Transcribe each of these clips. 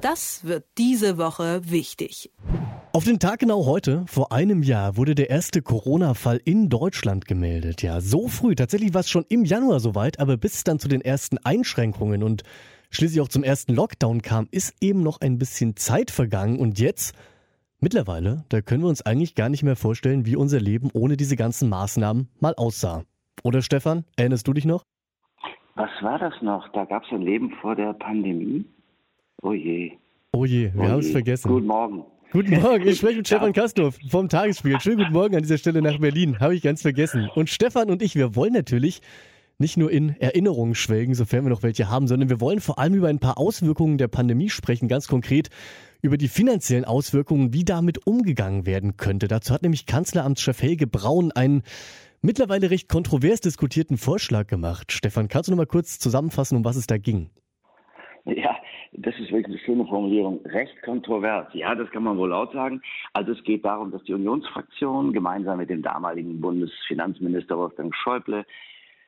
Das wird diese Woche wichtig. Auf den Tag genau heute, vor einem Jahr, wurde der erste Corona-Fall in Deutschland gemeldet. Ja, so früh. Tatsächlich war es schon im Januar soweit, aber bis es dann zu den ersten Einschränkungen und schließlich auch zum ersten Lockdown kam, ist eben noch ein bisschen Zeit vergangen. Und jetzt, mittlerweile, da können wir uns eigentlich gar nicht mehr vorstellen, wie unser Leben ohne diese ganzen Maßnahmen mal aussah. Oder Stefan, erinnerst du dich noch? Was war das noch? Da gab es ein Leben vor der Pandemie? Oh je. Oh je, wir oh haben es vergessen. Guten Morgen. Guten Morgen, ich spreche mit Stefan Kastorf vom Tagesspiegel. Schönen guten Morgen an dieser Stelle nach Berlin. Habe ich ganz vergessen. Und Stefan und ich, wir wollen natürlich nicht nur in Erinnerungen schwelgen, sofern wir noch welche haben, sondern wir wollen vor allem über ein paar Auswirkungen der Pandemie sprechen, ganz konkret über die finanziellen Auswirkungen, wie damit umgegangen werden könnte. Dazu hat nämlich Kanzleramtschef Helge Braun einen mittlerweile recht kontrovers diskutierten Vorschlag gemacht. Stefan, kannst du noch mal kurz zusammenfassen, um was es da ging? Ja, das ist wirklich eine schöne Formulierung, recht kontrovers. Ja, das kann man wohl laut sagen. Also es geht darum, dass die Unionsfraktion gemeinsam mit dem damaligen Bundesfinanzminister Wolfgang Schäuble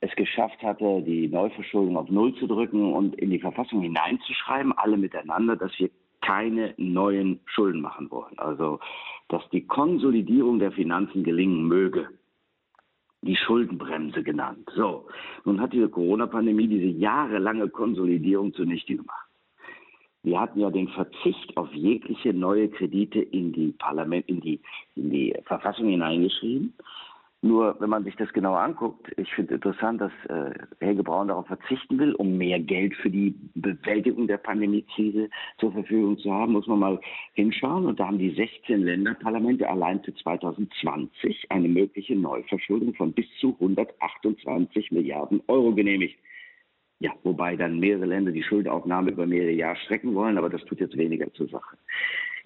es geschafft hatte, die Neuverschuldung auf Null zu drücken und in die Verfassung hineinzuschreiben, alle miteinander, dass wir keine neuen Schulden machen wollen. Also, dass die Konsolidierung der Finanzen gelingen möge. Die Schuldenbremse genannt. So, nun hat diese Corona-Pandemie diese jahrelange Konsolidierung zunichte gemacht. Wir hatten ja den Verzicht auf jegliche neue Kredite in die Parlament, in die, in die Verfassung hineingeschrieben. Nur wenn man sich das genauer anguckt, ich finde interessant, dass äh, Helge Braun darauf verzichten will, um mehr Geld für die Bewältigung der Pandemiekrise zur Verfügung zu haben, muss man mal hinschauen. Und da haben die 16 Länderparlamente allein für 2020 eine mögliche Neuverschuldung von bis zu 128 Milliarden Euro genehmigt. Ja, wobei dann mehrere Länder die Schuldaufnahme über mehrere Jahre strecken wollen, aber das tut jetzt weniger zur Sache.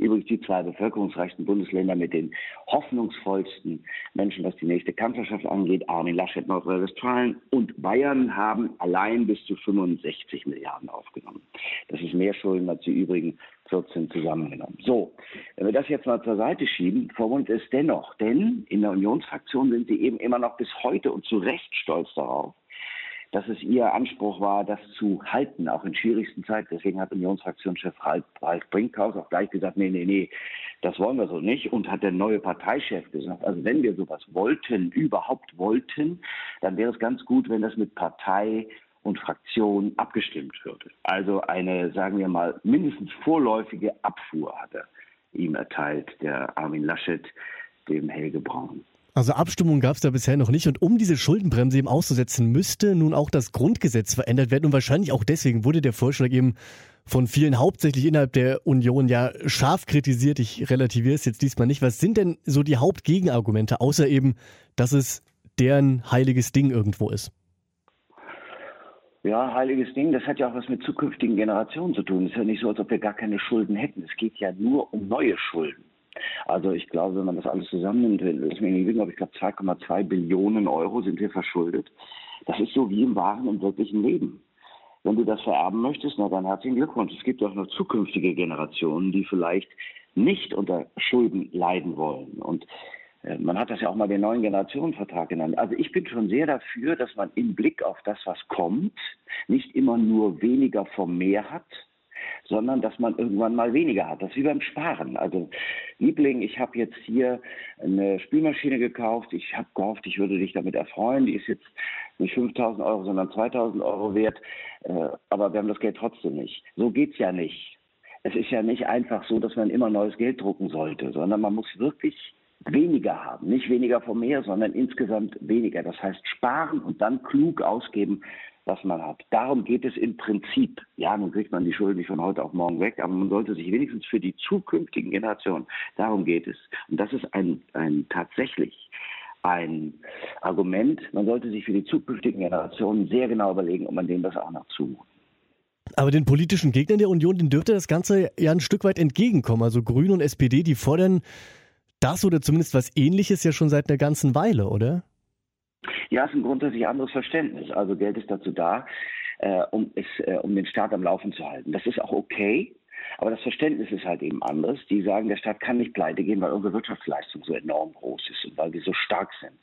Übrigens die zwei bevölkerungsreichsten Bundesländer mit den hoffnungsvollsten Menschen, was die nächste Kanzlerschaft angeht, Armin Laschet, Nordrhein-Westfalen und Bayern haben allein bis zu 65 Milliarden aufgenommen. Das ist mehr Schulden als die übrigen 14 zusammengenommen. So, wenn wir das jetzt mal zur Seite schieben, verwundert es dennoch, denn in der Unionsfraktion sind sie eben immer noch bis heute und zu Recht stolz darauf, dass es ihr Anspruch war, das zu halten, auch in schwierigsten Zeiten. Deswegen hat Unionsfraktionschef Ralf Brinkhaus auch gleich gesagt, nee, nee, nee, das wollen wir so nicht. Und hat der neue Parteichef gesagt, also wenn wir sowas wollten, überhaupt wollten, dann wäre es ganz gut, wenn das mit Partei und Fraktion abgestimmt würde. Also eine, sagen wir mal, mindestens vorläufige Abfuhr hat er ihm erteilt, der Armin Laschet, dem Helge Braun. Also Abstimmung gab es da bisher noch nicht und um diese Schuldenbremse eben auszusetzen, müsste nun auch das Grundgesetz verändert werden und wahrscheinlich auch deswegen wurde der Vorschlag eben von vielen hauptsächlich innerhalb der Union ja scharf kritisiert. Ich relativiere es jetzt diesmal nicht. Was sind denn so die Hauptgegenargumente, außer eben, dass es deren heiliges Ding irgendwo ist? Ja, heiliges Ding, das hat ja auch was mit zukünftigen Generationen zu tun. Es ist ja nicht so, als ob wir gar keine Schulden hätten. Es geht ja nur um neue Schulden. Also ich glaube, wenn man das alles zusammennimmt, nicht ich glaube 2,2 Billionen Euro sind wir verschuldet. Das ist so wie im wahren und wirklichen Leben. Wenn du das vererben möchtest, na dann herzlichen Glückwunsch. Es gibt auch noch zukünftige Generationen, die vielleicht nicht unter Schulden leiden wollen. Und äh, man hat das ja auch mal den neuen Generationenvertrag genannt. Also ich bin schon sehr dafür, dass man im Blick auf das, was kommt, nicht immer nur weniger vom Meer hat, sondern dass man irgendwann mal weniger hat. Das ist wie beim Sparen. Also Liebling, ich habe jetzt hier eine Spülmaschine gekauft. Ich habe gehofft, ich würde dich damit erfreuen. Die ist jetzt nicht 5000 Euro, sondern 2000 Euro wert. Äh, aber wir haben das Geld trotzdem nicht. So geht's ja nicht. Es ist ja nicht einfach so, dass man immer neues Geld drucken sollte, sondern man muss wirklich weniger haben. Nicht weniger vom Meer, sondern insgesamt weniger. Das heißt sparen und dann klug ausgeben, was man hat. Darum geht es im Prinzip. Ja, nun kriegt man die Schulden nicht von heute auf morgen weg, aber man sollte sich wenigstens für die zukünftigen Generationen, darum geht es. Und das ist ein, ein tatsächlich ein Argument. Man sollte sich für die zukünftigen Generationen sehr genau überlegen, ob man denen das auch noch zumutet. Aber den politischen Gegnern der Union, den dürfte das Ganze ja ein Stück weit entgegenkommen. Also Grüne und SPD, die fordern das oder zumindest was Ähnliches ja schon seit einer ganzen Weile, oder? Ja, es ist ein grundsätzlich anderes Verständnis. Also Geld ist dazu da, äh, um, es, äh, um den Staat am Laufen zu halten. Das ist auch okay. Aber das Verständnis ist halt eben anderes. Die sagen, der Staat kann nicht pleite gehen, weil unsere Wirtschaftsleistung so enorm groß ist und weil wir so stark sind.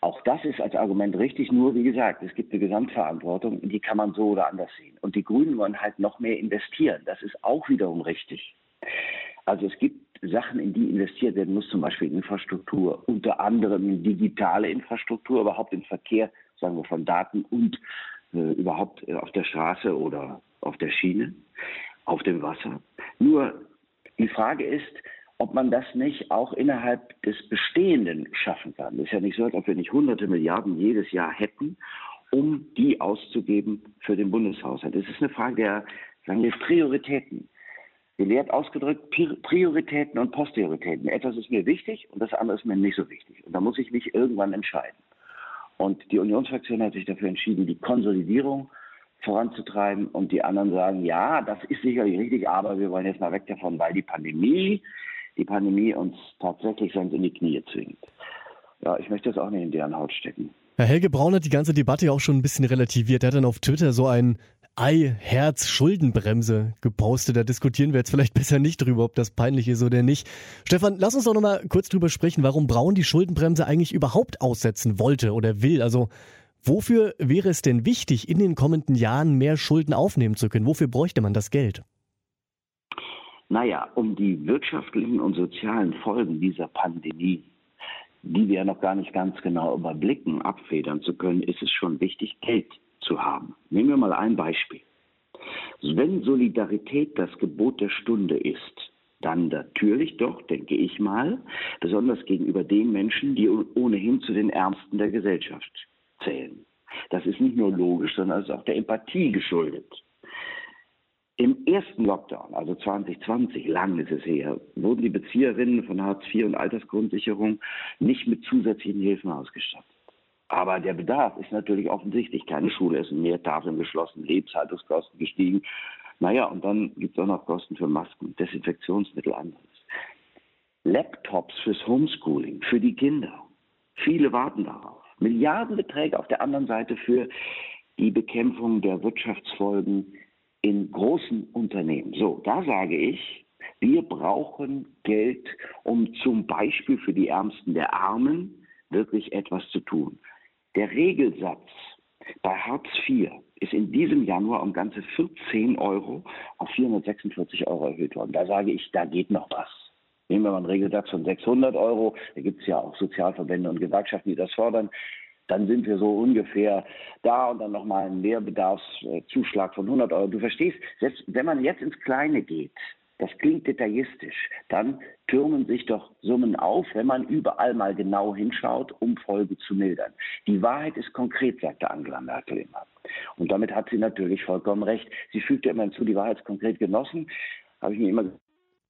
Auch das ist als Argument richtig, nur wie gesagt, es gibt eine Gesamtverantwortung, die kann man so oder anders sehen. Und die Grünen wollen halt noch mehr investieren. Das ist auch wiederum richtig. Also es gibt Sachen, in die investiert werden muss, zum Beispiel in Infrastruktur, unter anderem in digitale Infrastruktur, überhaupt in Verkehr, sagen wir von Daten und äh, überhaupt äh, auf der Straße oder auf der Schiene, auf dem Wasser. Nur die Frage ist, ob man das nicht auch innerhalb des Bestehenden schaffen kann. Es ist ja nicht so, als ob wir nicht hunderte Milliarden jedes Jahr hätten, um die auszugeben für den Bundeshaushalt. Es ist eine Frage der, sagen wir, Prioritäten. Gelehrt ausgedrückt, Prioritäten und Posterioritäten. Etwas ist mir wichtig und das andere ist mir nicht so wichtig. Und da muss ich mich irgendwann entscheiden. Und die Unionsfraktion hat sich dafür entschieden, die Konsolidierung voranzutreiben und die anderen sagen, ja, das ist sicherlich richtig, aber wir wollen jetzt mal weg davon, weil die Pandemie die Pandemie uns tatsächlich sonst in die Knie zwingt. Ja, ich möchte das auch nicht in deren Haut stecken. Herr Helge Braun hat die ganze Debatte auch schon ein bisschen relativiert. Er hat dann auf Twitter so ein Ei-Herz-Schuldenbremse gepostet. Da diskutieren wir jetzt vielleicht besser nicht drüber, ob das peinlich ist oder nicht. Stefan, lass uns doch nochmal kurz drüber sprechen, warum Braun die Schuldenbremse eigentlich überhaupt aussetzen wollte oder will. Also, wofür wäre es denn wichtig, in den kommenden Jahren mehr Schulden aufnehmen zu können? Wofür bräuchte man das Geld? Naja, um die wirtschaftlichen und sozialen Folgen dieser Pandemie, die wir noch gar nicht ganz genau überblicken, abfedern zu können, ist es schon wichtig, Geld zu haben. Nehmen wir mal ein Beispiel. Wenn Solidarität das Gebot der Stunde ist, dann natürlich doch, denke ich mal, besonders gegenüber den Menschen, die ohnehin zu den Ärmsten der Gesellschaft zählen. Das ist nicht nur logisch, sondern es ist auch der Empathie geschuldet. Im ersten Lockdown, also 2020, lang ist es her, wurden die Bezieherinnen von Hartz IV und Altersgrundsicherung nicht mit zusätzlichen Hilfen ausgestattet. Aber der Bedarf ist natürlich offensichtlich. Keine Schulessen mehr, Tafeln geschlossen, Lebenshaltungskosten gestiegen. Naja, und dann gibt es auch noch Kosten für Masken, Desinfektionsmittel, anderes. Laptops fürs Homeschooling, für die Kinder. Viele warten darauf. Milliardenbeträge auf der anderen Seite für die Bekämpfung der Wirtschaftsfolgen in großen Unternehmen. So, da sage ich, wir brauchen Geld, um zum Beispiel für die Ärmsten der Armen wirklich etwas zu tun. Der Regelsatz bei Hartz IV ist in diesem Januar um ganze 14 Euro auf 446 Euro erhöht worden. Da sage ich, da geht noch was. Nehmen wir mal einen Regelsatz von 600 Euro. Da gibt es ja auch Sozialverbände und Gewerkschaften, die das fordern dann sind wir so ungefähr da und dann nochmal ein Mehrbedarfszuschlag von 100 Euro. Du verstehst, selbst wenn man jetzt ins Kleine geht, das klingt detaillistisch, dann türmen sich doch Summen auf, wenn man überall mal genau hinschaut, um Folgen zu mildern. Die Wahrheit ist konkret, sagte Angela Merkel immer. Und damit hat sie natürlich vollkommen recht. Sie fügte immer hinzu, die Wahrheit ist konkret genossen. Habe ich mir immer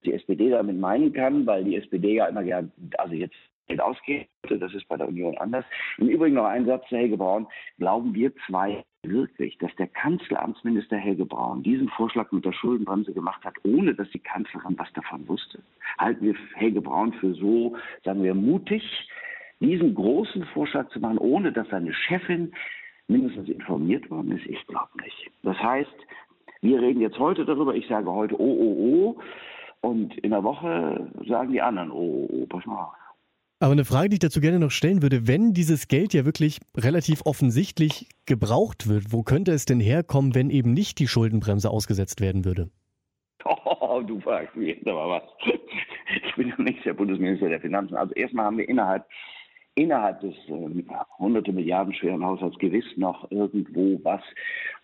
die SPD damit meinen kann, weil die SPD ja immer gerne, also jetzt ausgeht. Das ist bei der Union anders. Im Übrigen noch ein Satz zu Helge Braun. Glauben wir zwei wirklich, dass der Kanzleramtsminister Helge Braun diesen Vorschlag mit der Schuldenbremse gemacht hat, ohne dass die Kanzlerin was davon wusste? Halten wir Helge Braun für so, sagen wir, mutig, diesen großen Vorschlag zu machen, ohne dass seine Chefin mindestens informiert worden ist? Ich glaube nicht. Das heißt, wir reden jetzt heute darüber. Ich sage heute, oh, oh, oh. Und in der Woche sagen die anderen, oh, oh, oh, pass mal auf. Aber eine Frage, die ich dazu gerne noch stellen würde, wenn dieses Geld ja wirklich relativ offensichtlich gebraucht wird, wo könnte es denn herkommen, wenn eben nicht die Schuldenbremse ausgesetzt werden würde? Oh, du fragst mich jetzt aber was. Ich bin ja nicht der Bundesminister der Finanzen. Also erstmal haben wir innerhalb innerhalb des äh, hunderte Milliarden schweren Haushalts gewiss noch irgendwo was,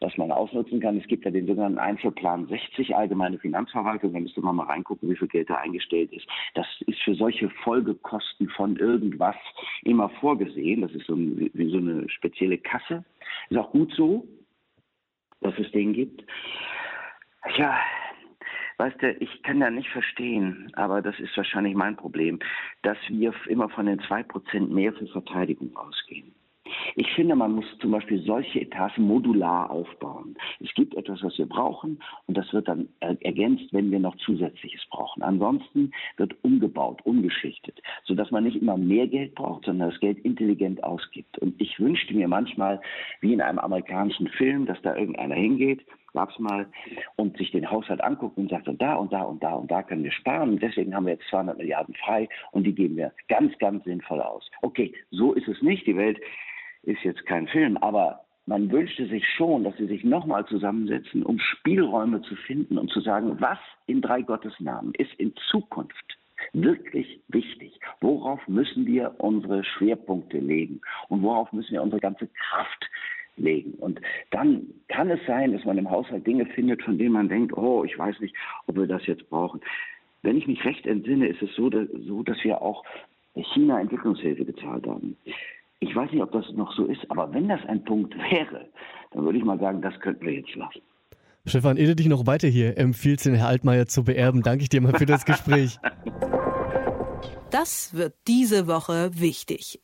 was man ausnutzen kann. Es gibt ja den sogenannten Einzelplan 60, allgemeine Finanzverwaltung. Da müsste man mal reingucken, wie viel Geld da eingestellt ist. Das ist für solche Folgekosten von irgendwas immer vorgesehen. Das ist so ein, wie so eine spezielle Kasse. Ist auch gut so, dass es den gibt. Ja, Weißt du, ich kann ja nicht verstehen, aber das ist wahrscheinlich mein Problem, dass wir immer von den zwei Prozent mehr für Verteidigung ausgehen. Ich finde, man muss zum Beispiel solche Etats modular aufbauen. Es gibt etwas, was wir brauchen und das wird dann ergänzt, wenn wir noch Zusätzliches brauchen. Ansonsten wird umgebaut, umgeschichtet, sodass man nicht immer mehr Geld braucht, sondern das Geld intelligent ausgibt. Und ich wünschte mir manchmal, wie in einem amerikanischen Film, dass da irgendeiner hingeht, gab's mal, und sich den Haushalt anguckt und sagt, und da und da und da und da können wir sparen. Deswegen haben wir jetzt 200 Milliarden frei und die geben wir ganz, ganz sinnvoll aus. Okay, so ist es nicht. Die Welt ist jetzt kein Film, aber man wünschte sich schon, dass sie sich nochmal zusammensetzen, um Spielräume zu finden und zu sagen, was in drei Gottes Namen ist in Zukunft wirklich wichtig. Worauf müssen wir unsere Schwerpunkte legen und worauf müssen wir unsere ganze Kraft legen. Und dann kann es sein, dass man im Haushalt Dinge findet, von denen man denkt, oh, ich weiß nicht, ob wir das jetzt brauchen. Wenn ich mich recht entsinne, ist es so, dass, so, dass wir auch China Entwicklungshilfe gezahlt haben. Ich weiß nicht, ob das noch so ist, aber wenn das ein Punkt wäre, dann würde ich mal sagen, das könnten wir jetzt lassen. Stefan, ehe du dich noch weiter hier empfiehlst, den Herr Altmaier zu beerben, danke ich dir mal für das Gespräch. Das wird diese Woche wichtig.